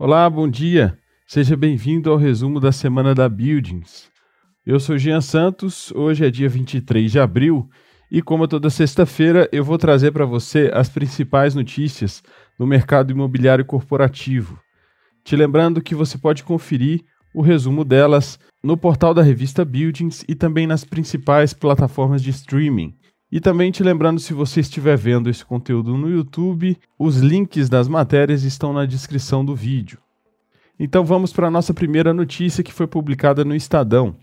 Olá, bom dia. Seja bem-vindo ao resumo da semana da Buildings. Eu sou Jean Santos, hoje é dia 23 de abril e, como toda sexta-feira, eu vou trazer para você as principais notícias do mercado imobiliário corporativo. Te lembrando que você pode conferir o resumo delas no portal da revista Buildings e também nas principais plataformas de streaming. E também te lembrando, se você estiver vendo esse conteúdo no YouTube, os links das matérias estão na descrição do vídeo. Então vamos para a nossa primeira notícia que foi publicada no Estadão.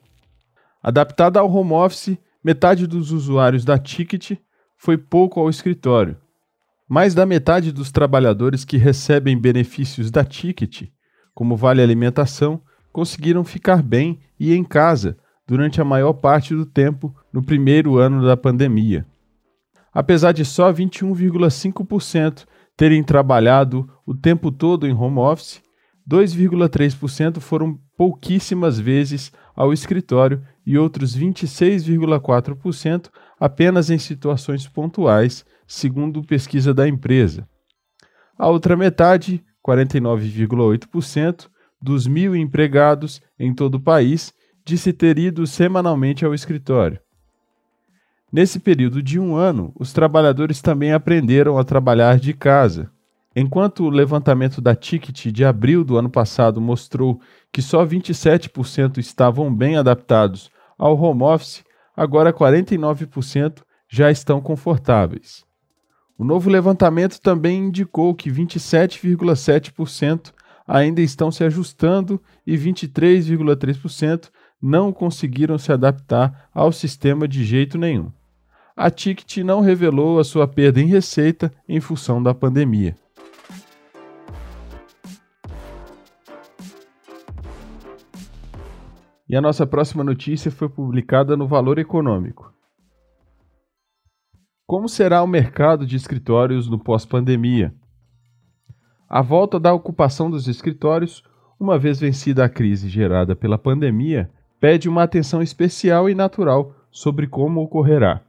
Adaptada ao home office, metade dos usuários da Ticket foi pouco ao escritório. Mais da metade dos trabalhadores que recebem benefícios da Ticket, como vale alimentação, conseguiram ficar bem e em casa durante a maior parte do tempo no primeiro ano da pandemia. Apesar de só 21,5% terem trabalhado o tempo todo em home office, 2,3% foram pouquíssimas vezes ao escritório e outros 26,4% apenas em situações pontuais, segundo pesquisa da empresa. A outra metade, 49,8%, dos mil empregados em todo o país disse ter ido semanalmente ao escritório. Nesse período de um ano, os trabalhadores também aprenderam a trabalhar de casa. Enquanto o levantamento da Ticket de abril do ano passado mostrou que só 27% estavam bem adaptados ao home office, agora 49% já estão confortáveis. O novo levantamento também indicou que 27,7% ainda estão se ajustando e 23,3% não conseguiram se adaptar ao sistema de jeito nenhum. A Ticket não revelou a sua perda em receita em função da pandemia. E a nossa próxima notícia foi publicada no Valor Econômico. Como será o mercado de escritórios no pós-pandemia? A volta da ocupação dos escritórios, uma vez vencida a crise gerada pela pandemia, pede uma atenção especial e natural sobre como ocorrerá.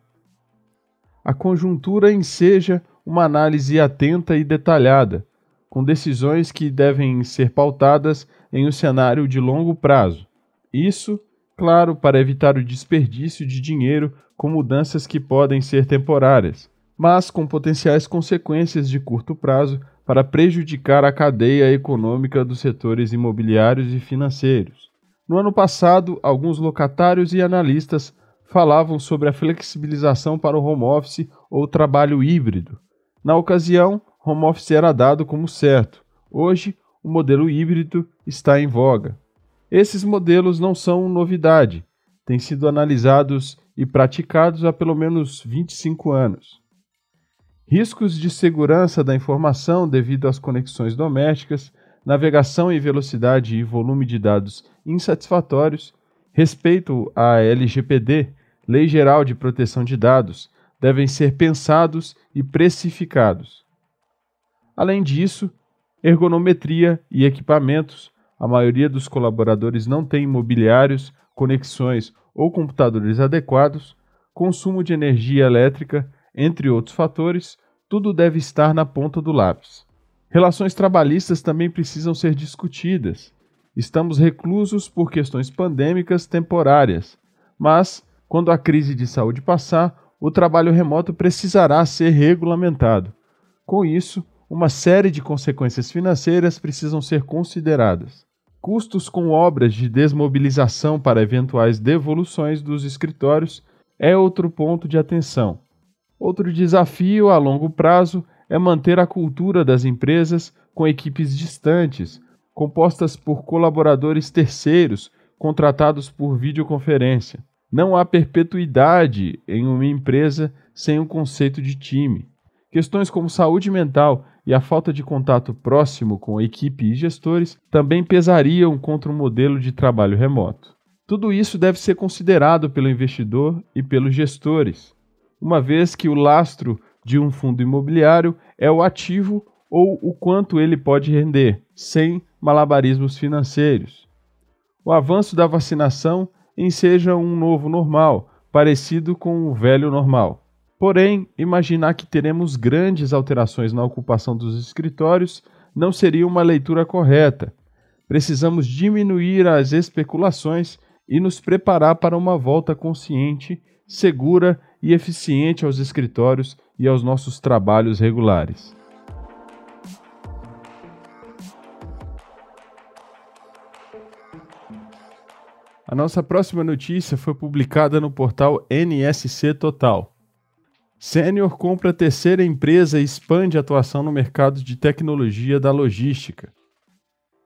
A conjuntura enseja uma análise atenta e detalhada, com decisões que devem ser pautadas em um cenário de longo prazo. Isso, claro, para evitar o desperdício de dinheiro com mudanças que podem ser temporárias, mas com potenciais consequências de curto prazo para prejudicar a cadeia econômica dos setores imobiliários e financeiros. No ano passado, alguns locatários e analistas falavam sobre a flexibilização para o home office ou trabalho híbrido. Na ocasião, home office era dado como certo. Hoje, o modelo híbrido está em voga. Esses modelos não são novidade, têm sido analisados e praticados há pelo menos 25 anos. Riscos de segurança da informação devido às conexões domésticas, navegação em velocidade e volume de dados insatisfatórios, respeito à LGPD, Lei Geral de Proteção de Dados, devem ser pensados e precificados. Além disso, ergonometria e equipamentos. A maioria dos colaboradores não tem mobiliários, conexões ou computadores adequados, consumo de energia elétrica, entre outros fatores, tudo deve estar na ponta do lápis. Relações trabalhistas também precisam ser discutidas. Estamos reclusos por questões pandêmicas temporárias, mas, quando a crise de saúde passar, o trabalho remoto precisará ser regulamentado. Com isso, uma série de consequências financeiras precisam ser consideradas. Custos com obras de desmobilização para eventuais devoluções dos escritórios é outro ponto de atenção. Outro desafio a longo prazo é manter a cultura das empresas com equipes distantes, compostas por colaboradores terceiros contratados por videoconferência. Não há perpetuidade em uma empresa sem um conceito de time. Questões como saúde mental e a falta de contato próximo com a equipe e gestores também pesariam contra um modelo de trabalho remoto. Tudo isso deve ser considerado pelo investidor e pelos gestores uma vez que o lastro de um fundo imobiliário é o ativo ou o quanto ele pode render, sem malabarismos financeiros. O avanço da vacinação enseja um novo normal, parecido com o velho normal. Porém, imaginar que teremos grandes alterações na ocupação dos escritórios não seria uma leitura correta. Precisamos diminuir as especulações e nos preparar para uma volta consciente, segura e eficiente aos escritórios e aos nossos trabalhos regulares. A nossa próxima notícia foi publicada no portal NSC Total. Sênior compra terceira empresa e expande atuação no mercado de tecnologia da logística.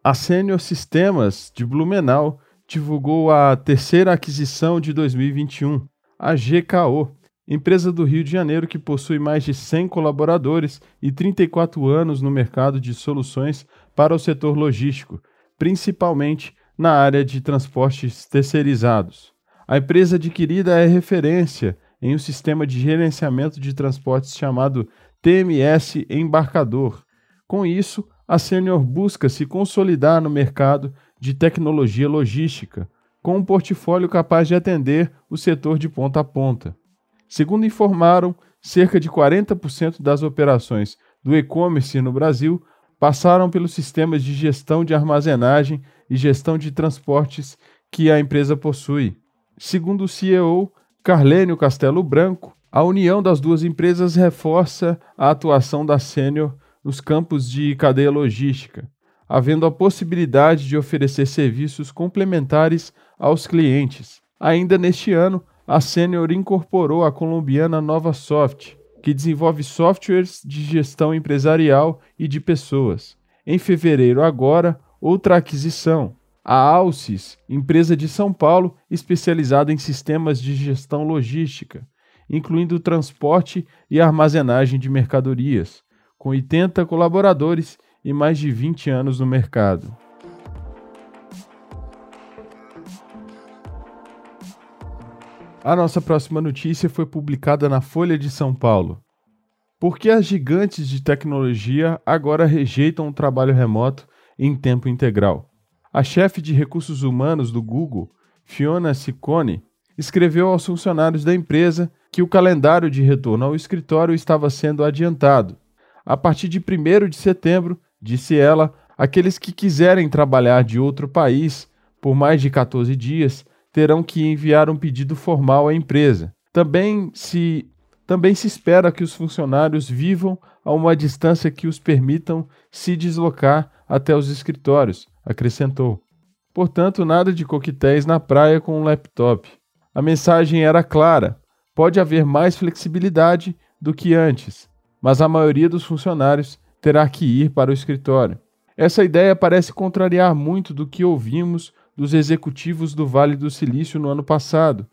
A Sênior Sistemas de Blumenau divulgou a terceira aquisição de 2021, a GKO, empresa do Rio de Janeiro que possui mais de 100 colaboradores e 34 anos no mercado de soluções para o setor logístico, principalmente na área de transportes terceirizados. A empresa adquirida é referência em um sistema de gerenciamento de transportes chamado TMS Embarcador. Com isso, a Senior busca se consolidar no mercado de tecnologia logística, com um portfólio capaz de atender o setor de ponta a ponta. Segundo informaram, cerca de 40% das operações do e-commerce no Brasil passaram pelos sistemas de gestão de armazenagem e gestão de transportes que a empresa possui. Segundo o CEO Carlênio Castelo Branco, a união das duas empresas reforça a atuação da Sênior nos campos de cadeia logística, havendo a possibilidade de oferecer serviços complementares aos clientes. Ainda neste ano, a Sênior incorporou a colombiana Nova Soft, que desenvolve softwares de gestão empresarial e de pessoas. Em fevereiro, agora, outra aquisição, a Alcis, empresa de São Paulo especializada em sistemas de gestão logística, incluindo transporte e armazenagem de mercadorias, com 80 colaboradores e mais de 20 anos no mercado. A nossa próxima notícia foi publicada na Folha de São Paulo. Por que as gigantes de tecnologia agora rejeitam o trabalho remoto em tempo integral? A chefe de recursos humanos do Google, Fiona Ciccone, escreveu aos funcionários da empresa que o calendário de retorno ao escritório estava sendo adiantado. A partir de 1 de setembro, disse ela, aqueles que quiserem trabalhar de outro país por mais de 14 dias terão que enviar um pedido formal à empresa. Também se, também se espera que os funcionários vivam a uma distância que os permitam se deslocar até os escritórios, acrescentou. Portanto, nada de coquetéis na praia com um laptop. A mensagem era clara: pode haver mais flexibilidade do que antes, mas a maioria dos funcionários terá que ir para o escritório. Essa ideia parece contrariar muito do que ouvimos dos executivos do Vale do Silício no ano passado,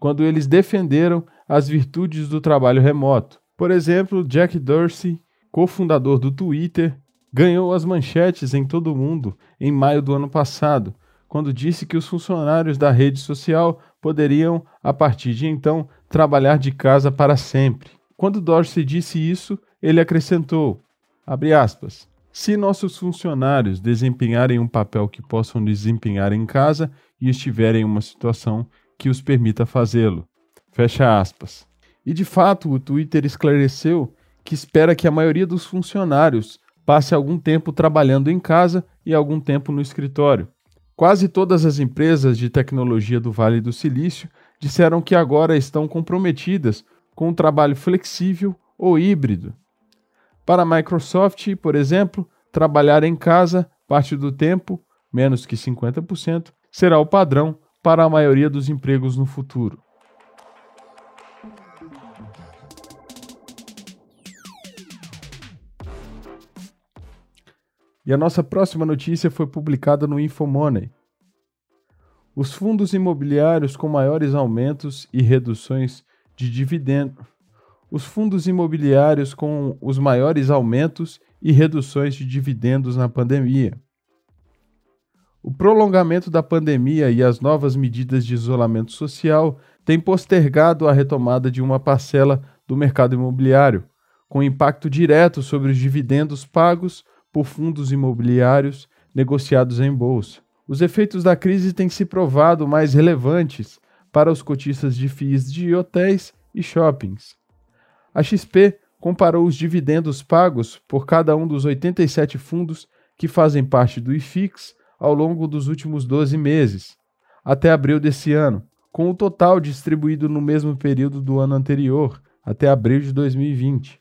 quando eles defenderam as virtudes do trabalho remoto. Por exemplo, Jack Dorsey, cofundador do Twitter, ganhou as manchetes em todo o mundo em maio do ano passado, quando disse que os funcionários da rede social poderiam, a partir de então, trabalhar de casa para sempre. Quando Dorsey disse isso, ele acrescentou, aspas, se nossos funcionários desempenharem um papel que possam desempenhar em casa e estiverem em uma situação que os permita fazê-lo. Fecha aspas. E de fato, o Twitter esclareceu que espera que a maioria dos funcionários passe algum tempo trabalhando em casa e algum tempo no escritório. Quase todas as empresas de tecnologia do Vale do Silício disseram que agora estão comprometidas com um trabalho flexível ou híbrido, para a Microsoft, por exemplo, trabalhar em casa parte do tempo, menos que 50%, será o padrão para a maioria dos empregos no futuro. E a nossa próxima notícia foi publicada no Infomoney. Os fundos imobiliários com maiores aumentos e reduções de dividendos os fundos imobiliários com os maiores aumentos e reduções de dividendos na pandemia. O prolongamento da pandemia e as novas medidas de isolamento social têm postergado a retomada de uma parcela do mercado imobiliário, com impacto direto sobre os dividendos pagos por fundos imobiliários negociados em bolsa. Os efeitos da crise têm se provado mais relevantes para os cotistas de FIIs de hotéis e shoppings. A XP, comparou os dividendos pagos por cada um dos 87 fundos que fazem parte do IFIX ao longo dos últimos 12 meses, até abril desse ano, com o total distribuído no mesmo período do ano anterior, até abril de 2020.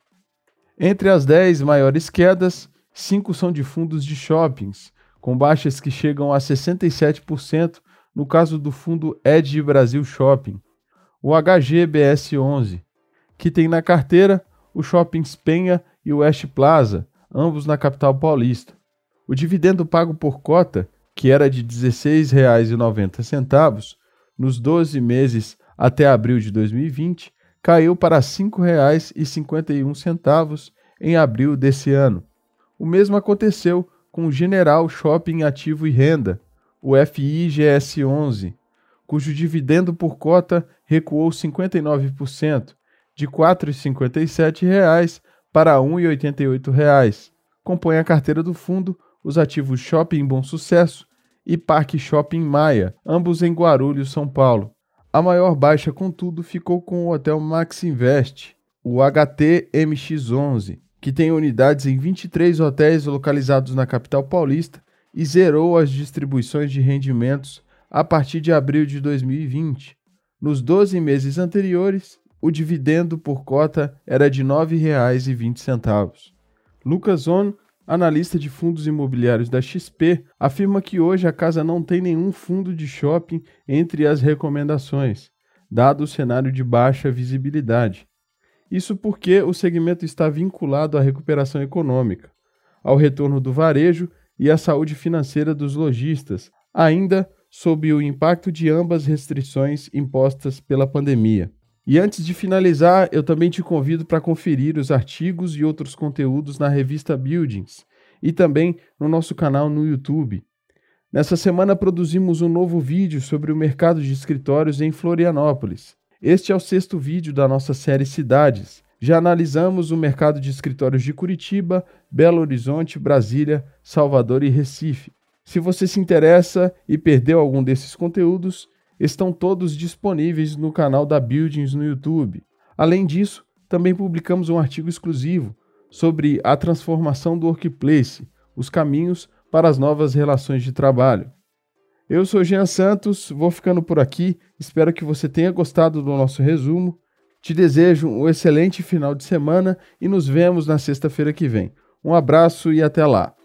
Entre as 10 maiores quedas, 5 são de fundos de shoppings, com baixas que chegam a 67% no caso do fundo Edge Brasil Shopping, o HGBS11, que tem na carteira o Shoppings Penha e o West Plaza, ambos na capital paulista. O dividendo pago por cota, que era de R$ 16,90 nos 12 meses até abril de 2020, caiu para R$ 5,51 em abril desse ano. O mesmo aconteceu com o General Shopping Ativo e Renda, o FIGS11, cujo dividendo por cota recuou 59%, de R$ 4,57 para R$ 1,88. Compõe a carteira do fundo os ativos Shopping Bom Sucesso e Parque Shopping Maia, ambos em Guarulhos, São Paulo. A maior baixa, contudo, ficou com o Hotel Max Invest, o HTMX11, que tem unidades em 23 hotéis localizados na capital paulista e zerou as distribuições de rendimentos a partir de abril de 2020. Nos 12 meses anteriores, o dividendo por cota era de R$ 9,20. Lucas On, analista de fundos imobiliários da XP, afirma que hoje a casa não tem nenhum fundo de shopping entre as recomendações, dado o cenário de baixa visibilidade. Isso porque o segmento está vinculado à recuperação econômica, ao retorno do varejo e a saúde financeira dos lojistas, ainda sob o impacto de ambas restrições impostas pela pandemia. E antes de finalizar, eu também te convido para conferir os artigos e outros conteúdos na revista Buildings e também no nosso canal no YouTube. Nessa semana produzimos um novo vídeo sobre o mercado de escritórios em Florianópolis. Este é o sexto vídeo da nossa série Cidades, já analisamos o mercado de escritórios de Curitiba, Belo Horizonte, Brasília, Salvador e Recife. Se você se interessa e perdeu algum desses conteúdos, estão todos disponíveis no canal da Buildings no YouTube. Além disso, também publicamos um artigo exclusivo sobre a transformação do workplace, os caminhos para as novas relações de trabalho. Eu sou Jean Santos, vou ficando por aqui. Espero que você tenha gostado do nosso resumo te desejo um excelente final de semana e nos vemos na sexta-feira que vem. Um abraço e até lá.